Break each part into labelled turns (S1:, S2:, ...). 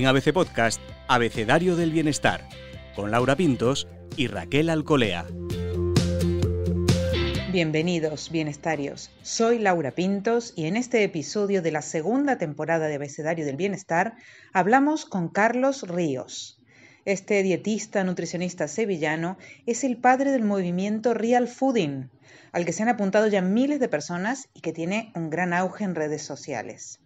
S1: En ABC Podcast, Abecedario del Bienestar, con Laura Pintos y Raquel Alcolea.
S2: Bienvenidos, bienestarios. Soy Laura Pintos y en este episodio de la segunda temporada de Abecedario del Bienestar hablamos con Carlos Ríos. Este dietista nutricionista sevillano es el padre del movimiento Real Fooding, al que se han apuntado ya miles de personas y que tiene un gran auge en redes sociales.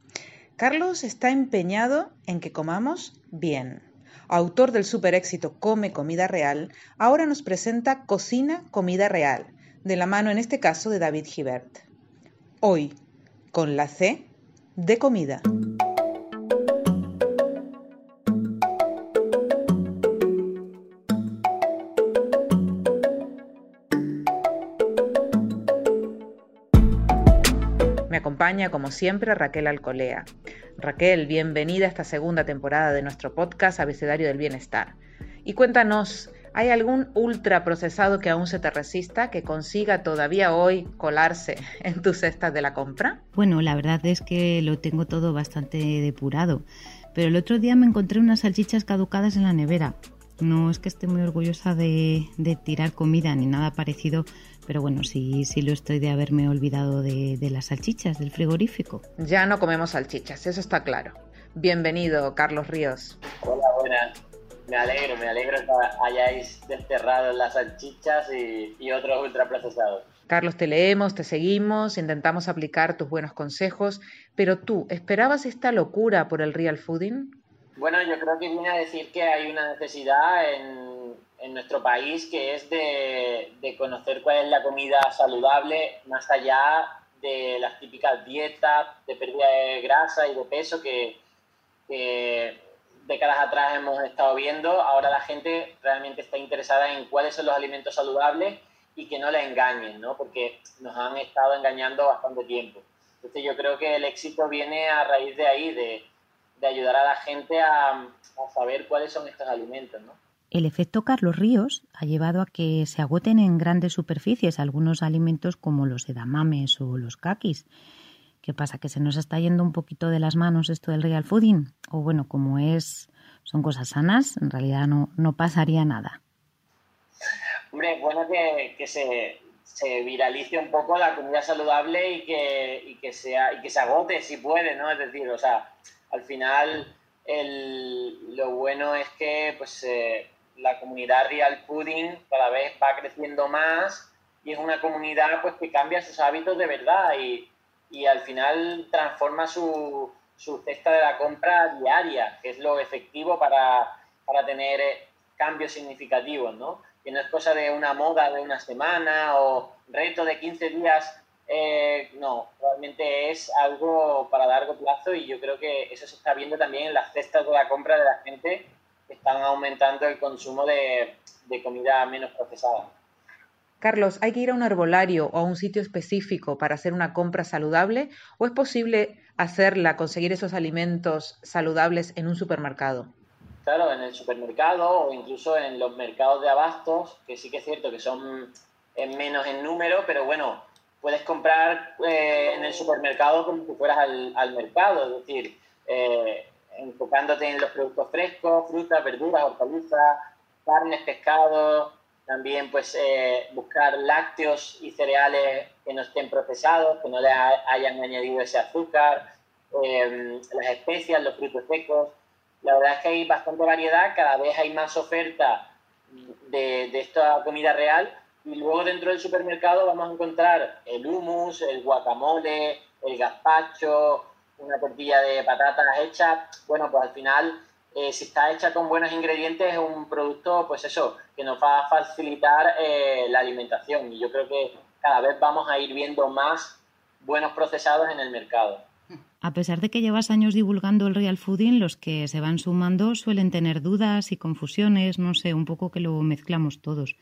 S2: Carlos está empeñado en que comamos bien. Autor del super éxito Come Comida Real, ahora nos presenta Cocina Comida Real, de la mano en este caso de David Gibert. Hoy, con la C de comida. Acompaña, como siempre, Raquel Alcolea. Raquel, bienvenida a esta segunda temporada de nuestro podcast Abecedario del Bienestar. Y cuéntanos, ¿hay algún ultraprocesado que aún se te resista, que consiga todavía hoy colarse en tus cestas de la compra?
S3: Bueno, la verdad es que lo tengo todo bastante depurado. Pero el otro día me encontré unas salchichas caducadas en la nevera. No es que esté muy orgullosa de, de tirar comida ni nada parecido, pero bueno, sí, sí lo estoy de haberme olvidado de, de las salchichas del frigorífico.
S2: Ya no comemos salchichas, eso está claro. Bienvenido, Carlos Ríos.
S4: Hola, buenas. Me alegro, me alegro que hayáis desterrado las salchichas y, y otros ultraprocesados.
S2: Carlos, te leemos, te seguimos, intentamos aplicar tus buenos consejos, pero tú, ¿esperabas esta locura por el real fooding?
S4: Bueno, yo creo que viene a decir que hay una necesidad en, en nuestro país que es de, de, conocer cuál es la comida saludable más allá de las típicas dietas de pérdida de grasa y de peso que, que décadas atrás hemos estado viendo. Ahora la gente realmente está interesada en cuáles son los alimentos saludables y que no la engañen, ¿no? Porque nos han estado engañando bastante tiempo. Entonces yo creo que el éxito viene a raíz de ahí, de, de ayudar a la gente a, a saber cuáles son estos alimentos, ¿no?
S3: El efecto Carlos Ríos ha llevado a que se agoten en grandes superficies algunos alimentos como los edamames o los kakis. ¿Qué pasa? ¿Que se nos está yendo un poquito de las manos esto del real fooding? O bueno, como es, son cosas sanas, en realidad no, no pasaría nada.
S4: Hombre, bueno que, que se, se, viralice un poco la comida saludable y que, y que, sea, y que se agote si puede, ¿no? Es decir, o sea, al final lo bueno es que pues eh, la comunidad Real Pudding cada vez va creciendo más y es una comunidad pues que cambia sus hábitos de verdad y, y al final transforma su, su, cesta de la compra diaria, que es lo efectivo para, para tener cambios significativos, ¿no? Que no es cosa de una moda de una semana o reto de 15 días, eh, no, realmente es algo para largo plazo y yo creo que eso se está viendo también en las cestas de la compra de la gente están aumentando el consumo de, de, comida menos procesada.
S2: Carlos, ¿hay que ir a un herbolario o a un sitio específico para hacer una compra saludable o es posible hacerla, conseguir esos alimentos saludables en un supermercado?
S4: Claro, en el supermercado o incluso en los mercados de abastos, que sí que es cierto que son en menos en número, pero bueno, puedes comprar eh, en el supermercado como si fueras al, al mercado, es decir, eh, enfocándote en los productos frescos, frutas, verduras, hortalizas, carnes, pescados, también pues eh, buscar lácteos y cereales que no estén procesados, que no le hayan añadido ese azúcar, eh, las especias, los frutos secos. La verdad es que hay bastante variedad, cada vez hay más oferta de, de esta comida real y luego dentro del supermercado vamos a encontrar el hummus, el guacamole, el gazpacho, una tortilla de patatas hecha, bueno, pues al final, eh, si está hecha con buenos ingredientes, es un producto, pues eso, que nos va a facilitar eh, la alimentación. Y yo creo que cada vez vamos a ir viendo más buenos procesados en el mercado.
S3: A pesar de que llevas años divulgando el real fooding, los que se van sumando suelen tener dudas y confusiones, no sé, un poco que lo mezclamos todos.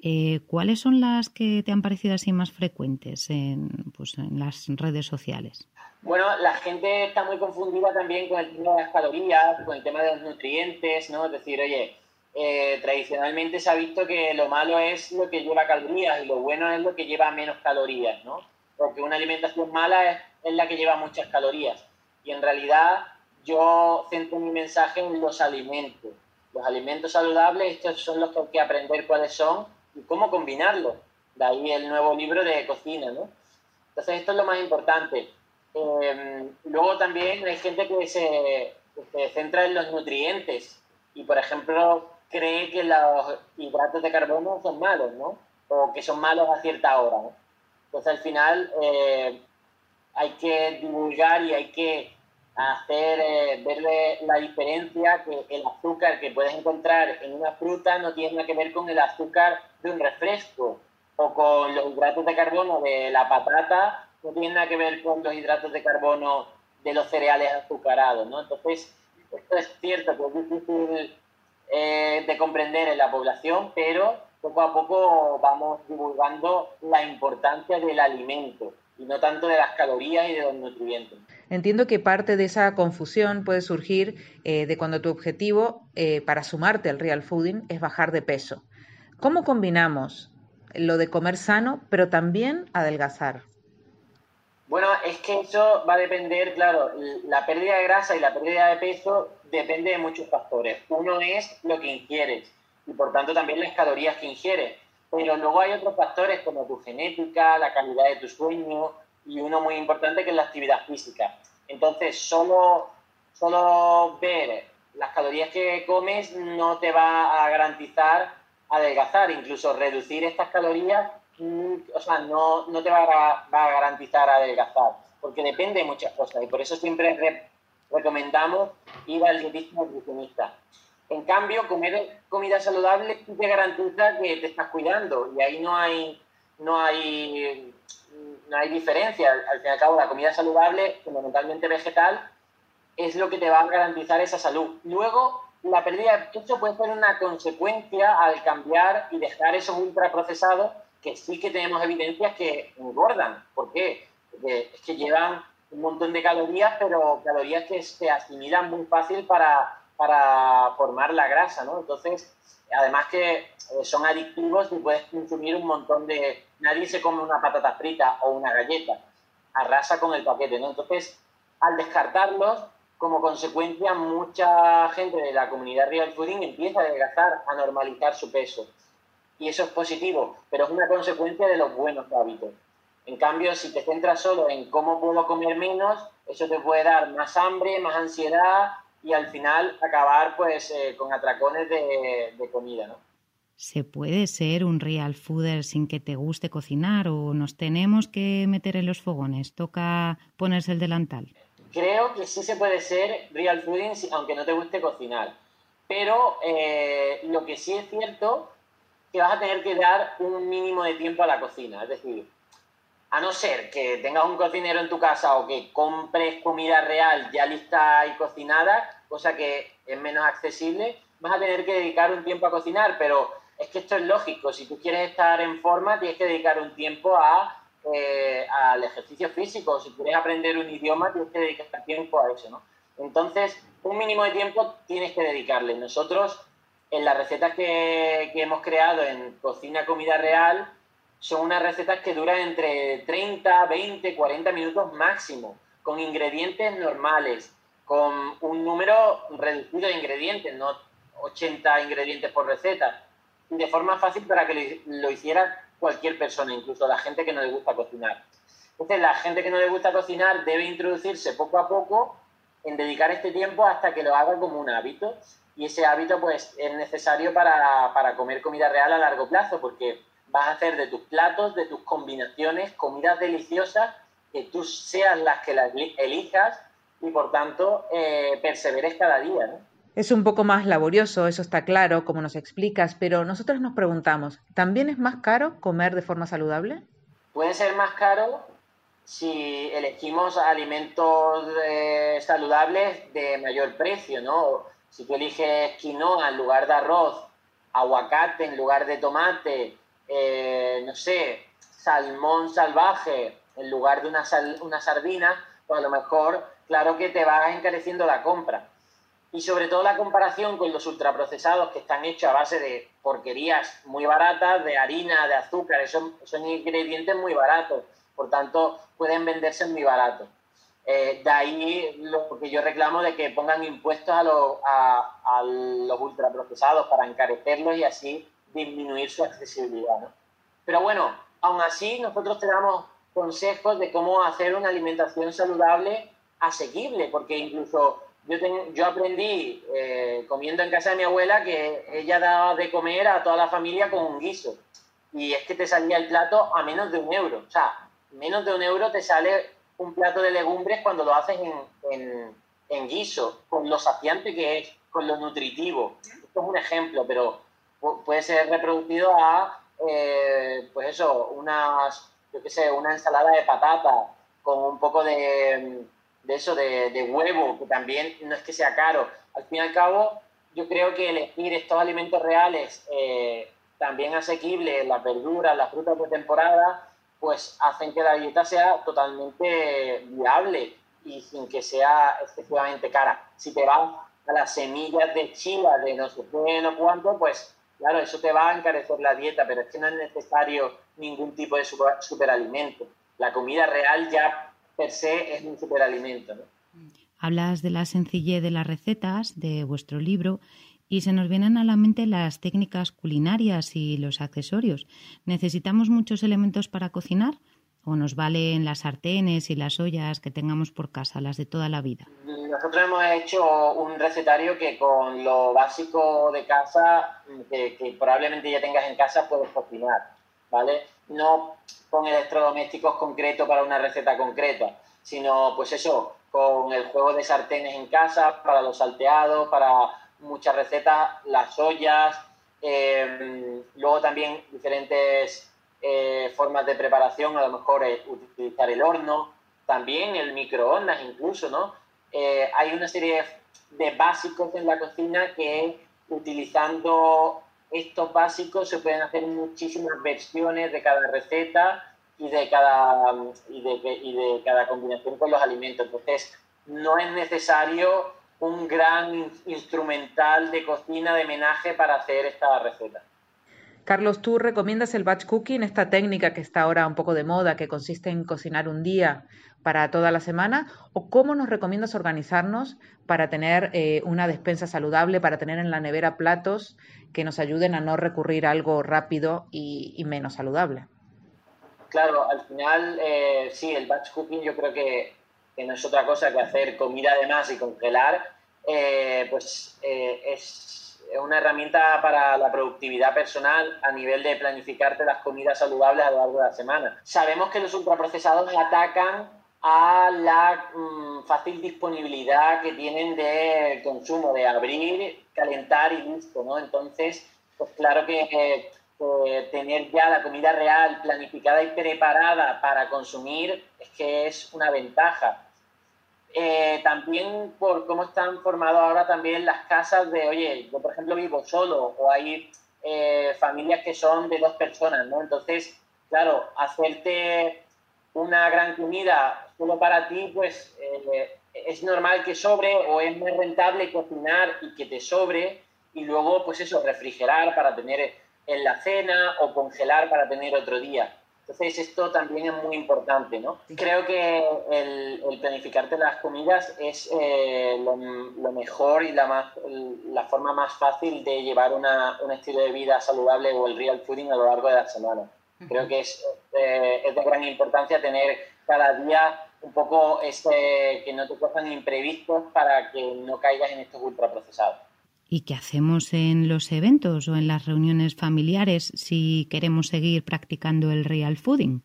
S3: Eh, ¿Cuáles son las que te han parecido así más frecuentes en, pues, en las redes sociales?
S4: Bueno, la gente está muy confundida también con el tema de las calorías, con el tema de los nutrientes, ¿no? Es decir, oye, eh, tradicionalmente se ha visto que lo malo es lo que lleva calorías y lo bueno es lo que lleva menos calorías, ¿no? Porque una alimentación mala es, es la que lleva muchas calorías. Y en realidad yo centro mi mensaje en los alimentos. Los alimentos saludables, estos son los que hay que aprender cuáles son y cómo combinarlos. De ahí el nuevo libro de cocina, ¿no? Entonces, esto es lo más importante. Em, luego también hay gente que se, se, centra en los nutrientes y, por ejemplo, cree que los hidratos de carbono son malos, ¿no? O que son malos a cierta hora, ¿no? Entonces, al final, eh, hay que divulgar y hay que hacer, eh, verle la diferencia que el azúcar que puedes encontrar en una fruta no tiene nada que ver con el azúcar de un refresco o con los hidratos de carbono de la patata, no tiene nada que ver con los hidratos de carbono de los cereales azucarados, ¿no? Entonces, esto es cierto que es difícil eh, de comprender en la población, pero poco a poco vamos divulgando la importancia del alimento y no tanto de las calorías y de los nutrientes.
S2: Entiendo que parte de esa confusión puede surgir eh, de cuando tu objetivo eh, para sumarte al real fooding es bajar de peso. ¿Cómo combinamos lo de comer sano, pero también adelgazar?
S4: Bueno, es que eso va a depender, claro, la pérdida de grasa y la pérdida de peso depende de muchos factores. Uno es lo que ingieres y por tanto también las calorías que ingieres. Pero luego hay otros factores como tu genética, la calidad de tu sueño y uno muy importante que es la actividad física. Entonces, solo, solo ver las calorías que comes no te va a garantizar adelgazar, incluso reducir estas calorías, o sea, no, no te va a, va a, garantizar adelgazar, porque depende de muchas cosas y por eso siempre recomendamos ir al dietista nutricionista. En cambio, comer comida saludable te garantiza que te estás cuidando y ahí no hay, no hay, no hay diferencia. Al fin y al cabo, la comida saludable, fundamentalmente vegetal, es lo que te va a garantizar esa salud. Luego, la pérdida de peso puede ser una consecuencia al cambiar y dejar esos ultraprocesados que sí que tenemos evidencias que engordan. ¿Por qué? Porque es que llevan un montón de calorías, pero calorías que se asimilan muy fácil para para formar la grasa, ¿no? Entonces, además que eh, son adictivos y puedes consumir un montón de... Nadie se come una patata frita o una galleta, arrasa con el paquete, ¿no? Entonces, al descartarlos, como consecuencia, mucha gente de la comunidad real fooding empieza a adelgazar, a normalizar su peso. Y eso es positivo, pero es una consecuencia de los buenos hábitos. En cambio, si te centras solo en cómo puedo comer menos, eso te puede dar más hambre, más ansiedad, y al final acabar pues eh, con atracones de, comida, ¿no?
S3: ¿Se puede ser un real fooder sin que te guste cocinar o nos tenemos que meter en los fogones? ¿Toca ponerse el delantal?
S4: Creo que sí se puede ser real fooding aunque no te guste cocinar. Pero eh, lo que sí es cierto que vas a tener que dar un mínimo de tiempo a la cocina. Es decir, a no ser que tengas un cocinero en tu casa o que compres comida real ya lista y cocinada, cosa que es menos accesible, vas a tener que dedicar un tiempo a cocinar, pero es que esto es lógico, si tú quieres estar en forma tienes que dedicar un tiempo a, eh, al ejercicio físico, si quieres aprender un idioma tienes que dedicar tiempo a eso, ¿no? Entonces, un mínimo de tiempo tienes que dedicarle. Nosotros, en las recetas que, que hemos creado en Cocina Comida Real, son unas recetas que duran entre 30, 20, 40 minutos máximo, con ingredientes normales, con un número reducido de ingredientes, no 80 ingredientes por receta, de forma fácil para que lo hiciera cualquier persona, incluso la gente que no le gusta cocinar. Entonces, la gente que no le gusta cocinar debe introducirse poco a poco en dedicar este tiempo hasta que lo haga como un hábito. Y ese hábito, pues, es necesario para, para comer comida real a largo plazo, porque vas a hacer de tus platos, de tus combinaciones, comidas deliciosas, que tú seas las que las elijas y por tanto eh, perseveres cada día. ¿no?
S2: Es un poco más laborioso, eso está claro, como nos explicas, pero nosotros nos preguntamos, ¿también es más caro comer de forma saludable?
S4: Puede ser más caro si elegimos alimentos eh, saludables de mayor precio, ¿no? Si tú eliges quinoa en lugar de arroz, aguacate en lugar de tomate, eh, no sé, salmón salvaje en lugar de una, una sardina, pues a lo mejor, claro que te va encareciendo la compra. Y sobre todo la comparación con los ultraprocesados que están hechos a base de porquerías muy baratas, de harina, de azúcar, son, son ingredientes muy baratos, por tanto pueden venderse muy baratos. Eh, de ahí lo que yo reclamo de que pongan impuestos a, a, a los ultraprocesados para encarecerlos y así disminuir su accesibilidad. ¿no? Pero bueno, aún así nosotros te damos consejos de cómo hacer una alimentación saludable asequible, porque incluso yo, yo aprendí eh, comiendo en casa de mi abuela que ella daba de comer a toda la familia con un guiso. Y es que te salía el plato a menos de un euro. O sea, menos de un euro te sale un plato de legumbres cuando lo haces en, en, guiso, con lo saciante que es, con lo nutritivo. Esto es un ejemplo, pero puede ser reproducido a, eh, pues eso, unas, yo qué sé, una ensalada de patata con un poco de, de eso, de, de, huevo, que también no es que sea caro. Al fin y al cabo, yo creo que elegir estos alimentos reales eh, también asequibles, las verduras, las frutas de temporada, pues hacen que la dieta sea totalmente viable y sin que sea excesivamente cara. Si te vas a las semillas de chila de no sé qué, no cuánto, pues claro, eso te va a encarecer la dieta, pero es que no es necesario ningún tipo de superalimento. La comida real ya per se es un superalimento.
S3: Hablas de la sencillez de las recetas de vuestro libro y se nos vienen a la mente las técnicas culinarias y los accesorios. ¿Necesitamos muchos elementos para cocinar? ¿O nos valen las sartenes y las ollas que tengamos por casa, las de toda la vida?
S4: Nosotros hemos hecho un recetario que con lo básico de casa, que, que probablemente ya tengas en casa, puedes cocinar, ¿vale? No con electrodomésticos concretos para una receta concreta, sino pues eso, con el juego de sartenes en casa, para los salteados, para muchas recetas, las ollas, em, luego también diferentes eh, formas de preparación, a lo mejor utilizar el horno, también el microondas incluso, ¿no? Eh, hay una serie de básicos en la cocina que utilizando estos básicos se pueden hacer muchísimas versiones de cada receta y de cada, y de, y de cada combinación con los alimentos. Entonces, no es necesario un gran instrumental de cocina de menaje para hacer esta receta.
S2: Carlos, ¿tú recomiendas el batch cooking, esta técnica que está ahora un poco de moda, que consiste en cocinar un día para toda la semana? ¿O cómo nos recomiendas organizarnos para tener eh, una despensa saludable, para tener en la nevera platos que nos ayuden a no recurrir a algo rápido y, menos saludable?
S4: Claro, al final, eh, sí, el batch cooking yo creo que que no es otra cosa que hacer comida de más y congelar, eh, pues eh, es una herramienta para la productividad personal a nivel de planificarte las comidas saludables a lo largo de la semana. Sabemos que los ultraprocesados atacan a la mm, fácil disponibilidad que tienen de consumo, de abrir, calentar y listo, ¿no? Entonces, pues claro que eh, tener ya la comida real planificada y preparada para consumir es que es una ventaja. Eh, también por cómo están formadas ahora también las casas de, oye, yo por ejemplo vivo solo o hay eh, familias que son de dos personas, ¿no? Entonces, claro, hacerte una gran comida solo para ti, pues eh, es normal que sobre o es más rentable cocinar y que te sobre y luego, pues eso, refrigerar para tener en la cena o congelar para tener otro día. Entonces esto también es muy importante, ¿no? Creo que el, planificarte las comidas es eh, lo, mejor y la, más, la forma más fácil de llevar una, un estilo de vida saludable o el real fooding a lo largo de la semana. Creo que es, eh, es de gran importancia tener cada día un poco ese, que no te cojan imprevistos para que no caigas en estos ultraprocesados.
S3: ¿Y qué hacemos en los eventos o en las reuniones familiares si queremos seguir practicando el real fooding?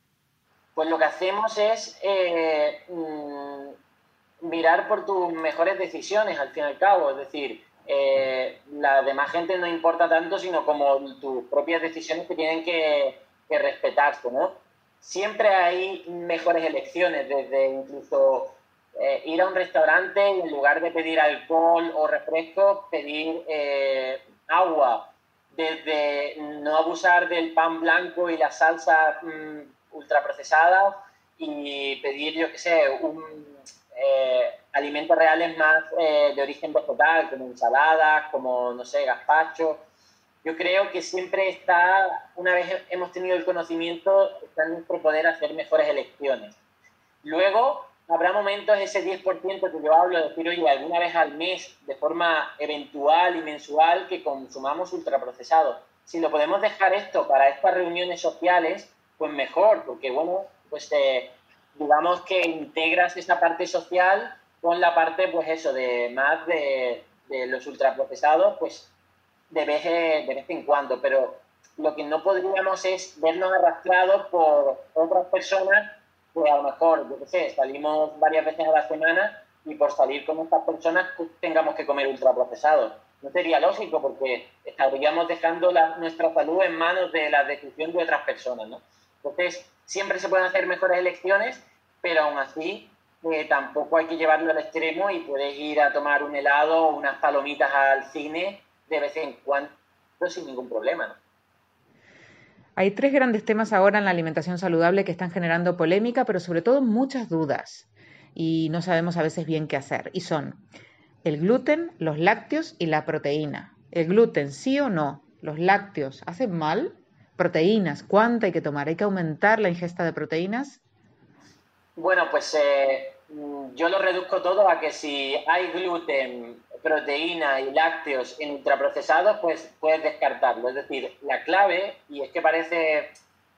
S4: Pues lo que hacemos es eh, mm, mirar por tus mejores decisiones, al fin y al cabo. Es decir, eh, la demás gente no importa tanto, sino como tus propias decisiones que tienen que, que respetarse, ¿no? Siempre hay mejores elecciones, desde incluso eh, ir a un restaurante en lugar de pedir alcohol o refresco, pedir eh, agua. Desde no abusar del pan blanco y la salsa mm, ultraprocesadas y pedir, yo qué sé, un, eh, alimentos reales más de origen vegetal, como ensaladas, como, no sé, gazpacho. Yo creo que siempre está, una vez hemos tenido el conocimiento, está en nuestro poder hacer mejores elecciones. Luego, habrá momentos, ese 10% que yo hablo, de decir, oye, alguna vez al mes, de forma eventual y mensual, que consumamos ultraprocesados. Si lo podemos dejar esto para estas reuniones sociales, pues mejor, porque bueno, pues eh, digamos que integras esa parte social con la parte, pues eso, de más de, de los ultraprocesados, pues de vez, de vez en cuando, pero lo que no podríamos es vernos arrastrados por otras personas a lo mejor, yo qué sé, salimos varias veces a la semana y por salir con estas personas pues, tengamos que comer ultraprocesados. No sería lógico porque estaríamos dejando nuestra salud en manos de la decisión de otras personas, ¿no? Entonces, siempre se pueden hacer mejores elecciones, pero aún así eh, tampoco hay que llevarlo al extremo y puedes ir a tomar un helado o unas palomitas al cine de vez en cuando sin ningún problema.
S2: Hay tres grandes temas ahora en la alimentación saludable que están generando polémica, pero sobre todo muchas dudas y no sabemos a veces bien qué hacer. Y son el gluten, los lácteos y la proteína. El gluten, sí o no. Los lácteos, ¿hacen mal? Proteínas, ¿cuánta hay que tomar? ¿Hay que aumentar la ingesta de proteínas?
S4: Bueno, pues eh, yo lo reduzco todo a que si hay gluten, proteína y lácteos en ultraprocesados, pues puedes descartarlo. Es decir, la clave, y es que parece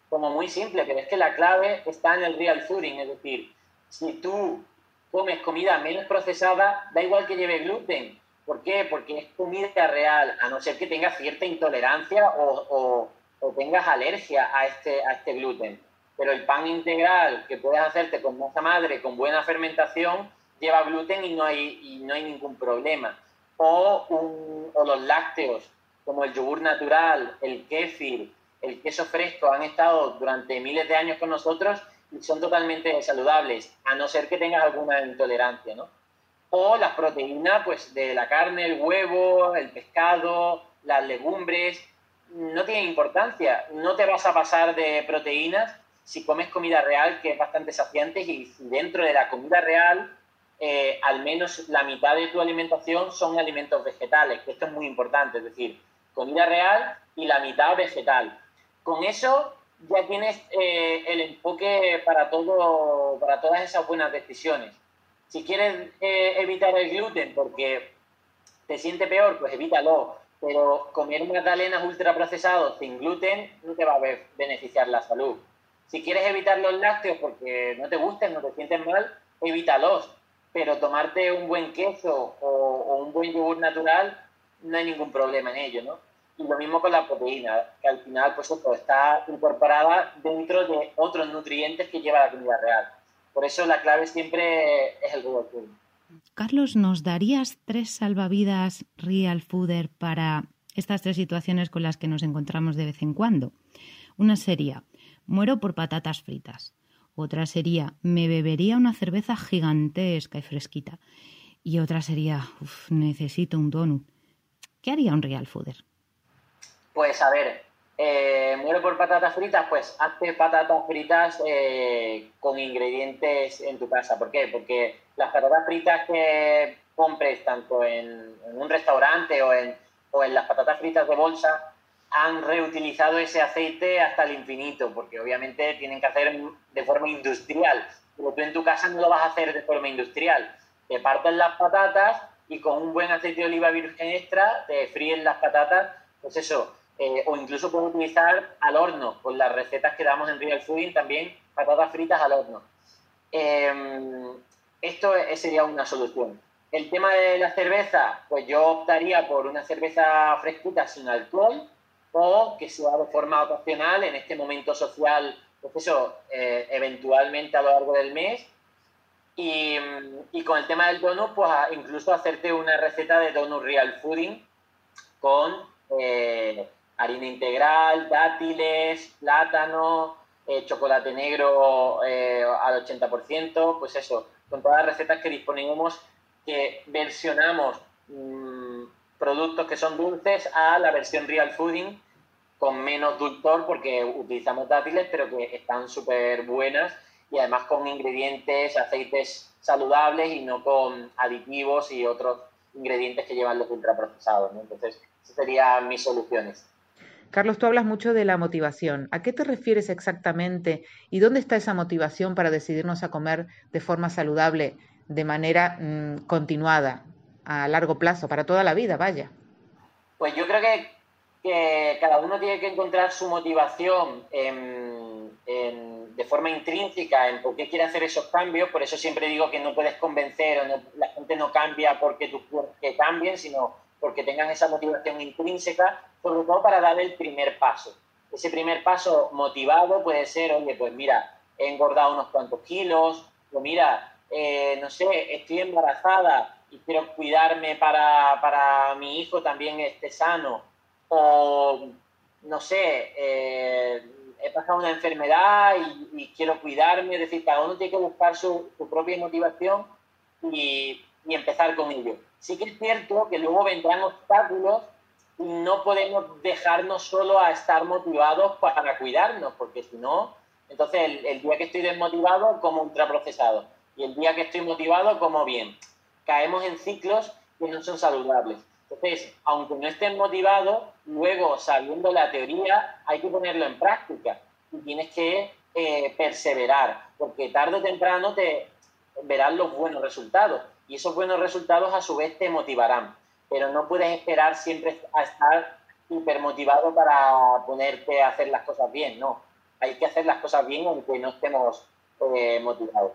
S4: como muy simple, pero es que la clave está en el real fooding. Es decir, si tú comes comida menos procesada, da igual que lleve gluten. ¿Por qué? Porque es comida real, a no ser que tengas cierta intolerancia o, o, tengas alergia a este, a este gluten. Pero el pan integral que puedes hacerte con masa madre, con buena fermentación, lleva gluten y no hay, y no hay ningún problema. O, o los lácteos, como el yogur natural, el kéfir, el queso fresco, han estado durante miles de años con nosotros y son totalmente saludables, a no ser que tengas alguna intolerancia, ¿no? O las proteínas, pues de la carne, el huevo, el pescado, las legumbres, no tienen importancia. No te vas a pasar de proteínas si comes comida real, que es bastante saciante, y dentro de la comida real eh, al menos la mitad de tu alimentación son alimentos vegetales, que esto es muy importante, es decir, comida real y la mitad vegetal. Con eso ya tienes eh, el enfoque para, todo, para todas esas buenas decisiones. Si quieres eh, evitar el gluten porque te siente peor, pues evítalo. Pero comer magdalenas ultraprocesados sin gluten no te va a beneficiar la salud. Si quieres evitar los lácteos porque no te gusten, no te sientes mal, evítalos pero tomarte un buen queso o, un buen yogur natural, no hay ningún problema en ello, ¿no? Y lo mismo con la proteína, que al final pues está incorporada dentro de otros nutrientes que lleva la comida real. Por eso la clave siempre es el real food.
S3: Carlos, ¿nos darías tres salvavidas real fooder para estas tres situaciones con las que nos encontramos de vez en cuando? Una sería, muero por patatas fritas. Otra sería, me bebería una cerveza gigantesca y fresquita. Y otra sería, necesito un donut. ¿Qué haría un real fooder?
S4: Pues a ver, eh, muero por patatas fritas, pues hazte patatas fritas eh, con ingredientes en tu casa. ¿Por qué? Porque las patatas fritas que compres tanto en, un restaurante o en, o en las patatas fritas de bolsa, han reutilizado ese aceite hasta el infinito, porque obviamente tienen que hacer de forma industrial. Pero tú en tu casa no lo vas a hacer de forma industrial. Te parten las patatas y con un buen aceite de oliva virgen extra te fríen las patatas, pues eso. Eh, o incluso puedes utilizar al horno, con las recetas que damos en Real Fooding también, patatas fritas al horno. Em, esto sería una solución. El tema de la cerveza, pues yo optaría por una cerveza fresquita sin alcohol, o que sea de forma ocasional en este momento social, pues eso, eh, eventualmente a lo largo del mes. Y, y, con el tema del donut, pues incluso hacerte una receta de donut real fooding con eh, harina integral, dátiles, plátano, eh, chocolate negro al 80%, pues eso, con todas las recetas que disponemos, que versionamos mm, productos que son dulces a la versión real fooding con menos dulzor porque utilizamos dátiles pero que están súper buenas y además con ingredientes, aceites saludables y no con aditivos y otros ingredientes que llevan los ultraprocesados. ¿no? Entonces, esas serían mis soluciones.
S2: Carlos, tú hablas mucho de la motivación. ¿A qué te refieres exactamente y dónde está esa motivación para decidirnos a comer de forma saludable, de manera mm, continuada, a largo plazo, para toda la vida, vaya?
S4: Pues yo creo que, cada uno tiene que encontrar su motivación de forma intrínseca en por qué quiere hacer esos cambios. Por eso siempre digo que no puedes convencer o la gente no cambia porque tú que cambien, sino porque tengan esa motivación intrínseca, sobre todo para dar el primer paso. Ese primer paso motivado puede ser, oye, pues mira, he engordado unos cuantos kilos, o mira, eh, no sé, estoy embarazada y quiero cuidarme para, para mi hijo también esté sano, o no sé, eh, he pasado una enfermedad y, quiero cuidarme, es decir, cada uno tiene que buscar su, su propia motivación y, y empezar con ello. Sí que es cierto que luego vendrán obstáculos y no podemos dejarnos solo a estar motivados para cuidarnos, porque si no, entonces el, día que estoy desmotivado como ultraprocesado y el día que estoy motivado como bien. Caemos en ciclos que no son saludables. Entonces, aunque no estés motivado, luego sabiendo la teoría hay que ponerlo en práctica y tienes que eh, perseverar, porque tarde o temprano te verás los buenos resultados y esos buenos resultados a su vez te motivarán, pero no puedes esperar siempre a estar hipermotivado para ponerte a hacer las cosas bien, no. Hay que hacer las cosas bien aunque no estemos eh, motivados.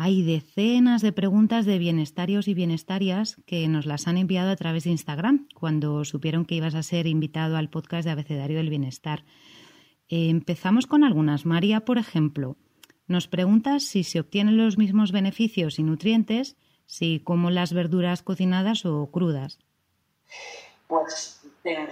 S3: Hay decenas de preguntas de bienestarios y bienestarias que nos las han enviado a través de Instagram cuando supieron que ibas a ser invitado al podcast de Abecedario del Bienestar. Empezamos con algunas. María, por ejemplo, nos pregunta si se obtienen los mismos beneficios y nutrientes Sí, como las verduras cocinadas o crudas.
S4: Pues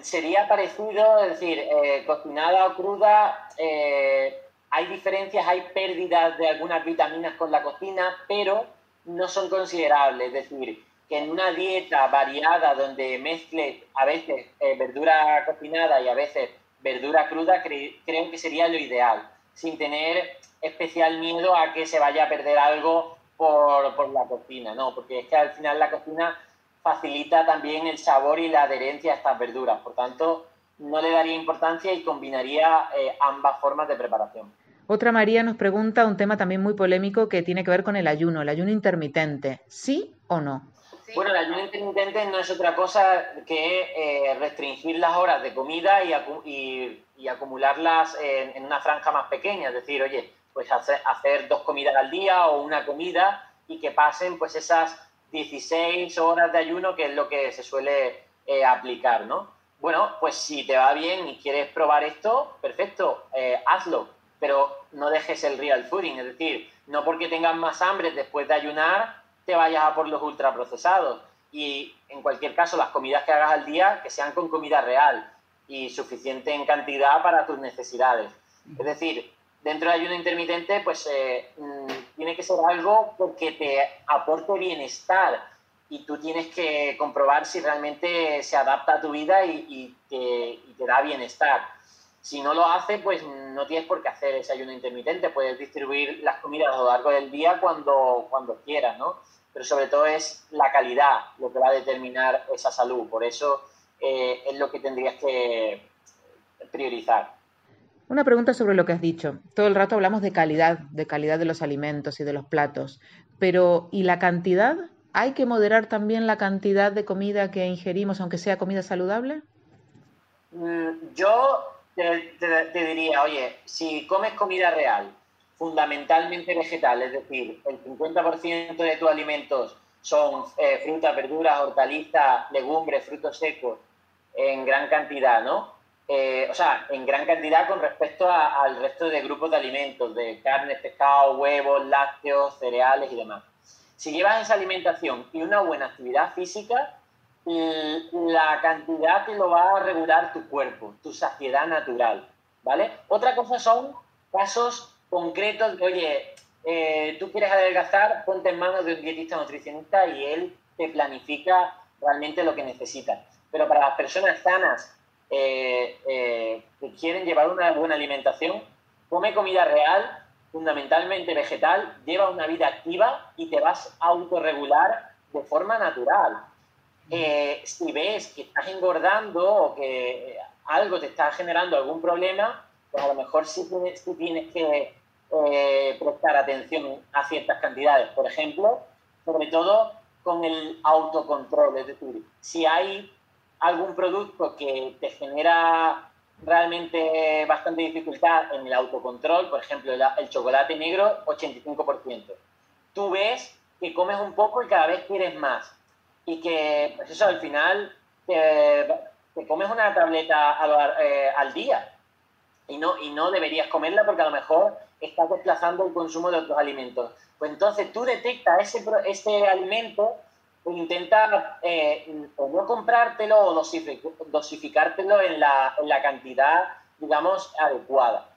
S4: sería parecido, es decir, eh, cocinada o cruda, eh, hay diferencias, hay pérdidas de algunas vitaminas con la cocina, pero no son considerables. Es decir, que en una dieta variada donde mezcle a veces eh, verdura cocinada y a veces verdura cruda, creo que sería lo ideal, sin tener especial miedo a que se vaya a perder algo por, por la cocina, no, porque es que al final la cocina facilita también el sabor y la adherencia a estas verduras, por tanto no le daría importancia y combinaría eh, ambas formas de preparación.
S2: Otra María nos pregunta un tema también muy polémico que tiene que ver con el ayuno, el ayuno intermitente, ¿sí o no?
S4: Bueno, el ayuno intermitente no es otra cosa que eh, restringir las horas de comida y, y, acumularlas en, en, una franja más pequeña. Es decir, oye, pues hacer, hacer dos comidas al día o una comida y que pasen pues esas 16 horas de ayuno, que es lo que se suele eh, aplicar, ¿no? Bueno, pues si te va bien y quieres probar esto, perfecto, eh, hazlo, pero no dejes el real fooding, es decir, no porque tengas más hambre después de ayunar, te vayas a por los ultraprocesados. Y en cualquier caso, las comidas que hagas al día, que sean con comida real y suficiente en cantidad para tus necesidades. Es decir, dentro del ayuno intermitente, pues eh, mm, tiene que ser algo porque te aporte bienestar y tú tienes que comprobar si realmente se adapta a tu vida y, te, da bienestar. Si no lo hace, pues no tienes por qué hacer ese ayuno intermitente, puedes distribuir las comidas a lo largo del día cuando, cuando quieras, ¿no? Pero sobre todo es la calidad lo que va a determinar esa salud, por eso eh, es lo que tendrías que priorizar.
S2: Una pregunta sobre lo que has dicho. Todo el rato hablamos de calidad, de calidad de los alimentos y de los platos, pero ¿y la cantidad? ¿Hay que moderar también la cantidad de comida que ingerimos, aunque sea comida saludable?
S4: Mm, yo te, diría, oye, si comes comida real, fundamentalmente vegetal, es decir, el 50% de tus alimentos son eh, frutas, verduras, hortalizas, legumbres, frutos secos en gran cantidad, ¿no? Eh, o sea, en gran cantidad con respecto al resto de grupos de alimentos, de carne, pescado, huevos, lácteos, cereales y demás. Si llevas esa alimentación y una buena actividad física, la cantidad te lo va a regular tu cuerpo, tu saciedad natural, ¿vale? Otra cosa son casos concretos de, oye, eh, tú quieres adelgazar, ponte en manos de un dietista nutricionista y él te planifica realmente lo que necesitas. Pero para las personas sanas eh, eh, que quieren llevar una buena alimentación, come comida real, fundamentalmente vegetal, lleva una vida activa y te vas a autorregular de forma natural. eh, si ves que estás engordando o que algo te está generando algún problema, pues a lo mejor sí tienes, que eh, prestar atención a ciertas cantidades. Por ejemplo, sobre todo con el autocontrol, es decir, si hay algún producto que te genera realmente bastante dificultad en el autocontrol, por ejemplo, el, chocolate negro, 85%. Tú ves que comes un poco y cada vez quieres más. Y que, pues eso, al final te, comes una tableta eh, al, día. Y no, y no deberías comerla porque a lo mejor estás desplazando el consumo de otros alimentos. Pues entonces tú detectas ese, ese alimento intenta eh, o no comprártelo o dosificártelo en la, en la, cantidad, digamos, adecuada.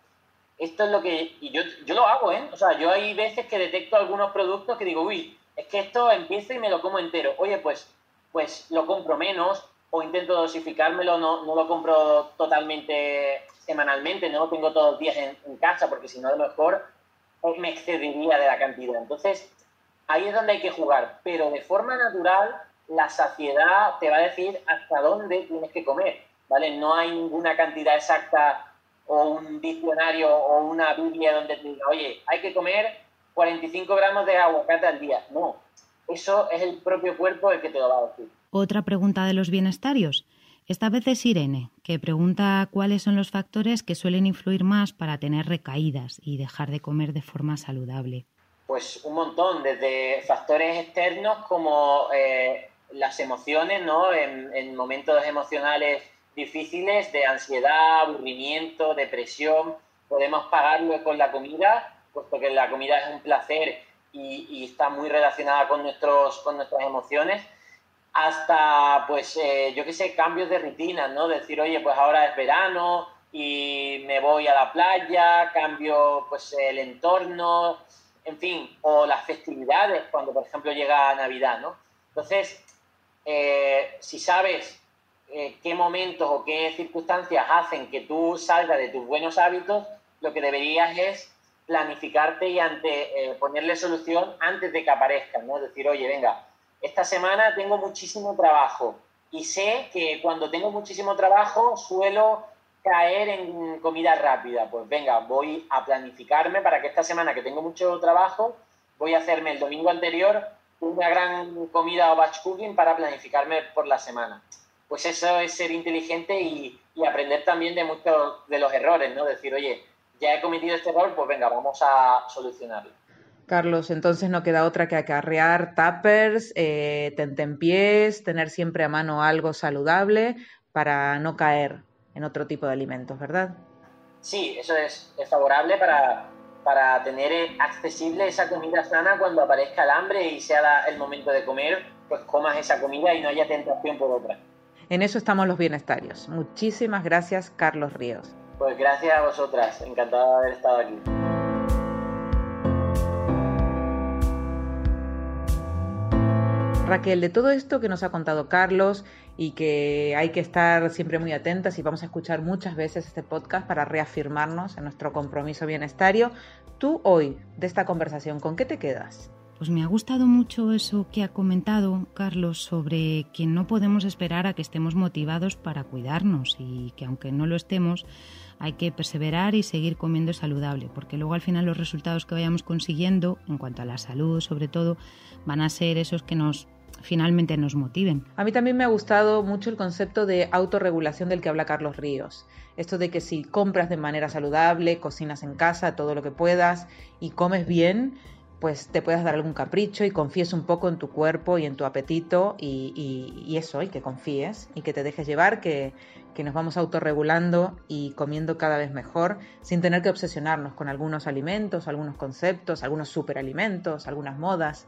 S4: Esto es lo que, y yo, yo lo hago, ¿eh? O sea, yo hay veces que detecto algunos productos que digo, uy, es que esto empieza y me lo como entero. Oye, pues, pues lo compro menos o intento dosificármelo, no, no lo compro totalmente semanalmente, no lo tengo todos los días en, en casa porque si no a lo mejor me excedería de la cantidad. Entonces, ahí es donde hay que jugar, pero de forma natural la saciedad te va a decir hasta dónde tienes que comer, ¿vale? No hay ninguna cantidad exacta o un diccionario o una Biblia donde te diga, oye, hay que comer 45 gramos de aguacate al día. No, eso es el propio cuerpo el que te lo va a decir.
S3: Otra pregunta de los bienestarios. Esta vez es Irene, que pregunta cuáles son los factores que suelen influir más para tener recaídas y dejar de comer de forma saludable.
S4: Pues un montón, desde factores externos como eh, las emociones, ¿no? En, momentos emocionales difíciles de ansiedad, aburrimiento, depresión, podemos pagarlo con la comida, puesto que la comida es un placer y, está muy relacionada con, nuestros, con nuestras emociones, hasta, pues, eh, yo qué sé, cambios de rutina, ¿no? Decir, oye, pues ahora es verano y me voy a la playa, cambio, pues, el entorno, en fin, o las festividades, cuando por ejemplo llega Navidad, ¿no? Entonces, eh, si sabes eh, qué momentos o qué circunstancias hacen que tú salgas de tus buenos hábitos, lo que deberías es planificarte y ante, eh, ponerle solución antes de que aparezcan, ¿no? Decir, oye, venga, esta semana tengo muchísimo trabajo y sé que cuando tengo muchísimo trabajo suelo caer en comida rápida. Pues venga, voy a planificarme para que esta semana que tengo mucho trabajo, voy a hacerme el domingo anterior una gran comida o batch cooking para planificarme por la semana. Pues eso es ser inteligente y, aprender también de muchos de los errores, ¿no? Decir, oye, ya he cometido este error, pues venga, vamos a solucionarlo.
S2: Carlos, entonces no queda otra que acarrear tuppers, eh, tentempiés, tener siempre a mano algo saludable para no caer en otro tipo de alimentos, ¿verdad?
S4: Sí, eso es, favorable para, para tener accesible esa comida sana cuando aparezca el hambre y sea el momento de comer, pues comas esa comida y no haya tentación por otra.
S2: En eso estamos los bienestarios. Muchísimas gracias, Carlos Ríos.
S4: Pues gracias a vosotras, encantado de haber estado aquí.
S2: Raquel, de todo esto que nos ha contado Carlos y que hay que estar siempre muy atentas y vamos a escuchar muchas veces este podcast para reafirmarnos en nuestro compromiso bienestario, tú hoy, de esta conversación, ¿con qué te quedas?
S3: Pues me ha gustado mucho eso que ha comentado Carlos sobre que no podemos esperar a que estemos motivados para cuidarnos y que aunque no lo estemos, hay que perseverar y seguir comiendo saludable, porque luego al final los resultados que vayamos consiguiendo, en cuanto a la salud sobre todo, van a ser esos que nos finalmente nos motiven.
S2: A mí también me ha gustado mucho el concepto de autorregulación del que habla Carlos Ríos. Esto de que si compras de manera saludable, cocinas en casa todo lo que puedas y comes bien, pues te puedas dar algún capricho y confíes un poco en tu cuerpo y en tu apetito y, eso, y que confíes y que te dejes llevar, que, que nos vamos autorregulando y comiendo cada vez mejor sin tener que obsesionarnos con algunos alimentos, algunos conceptos, algunos superalimentos, algunas modas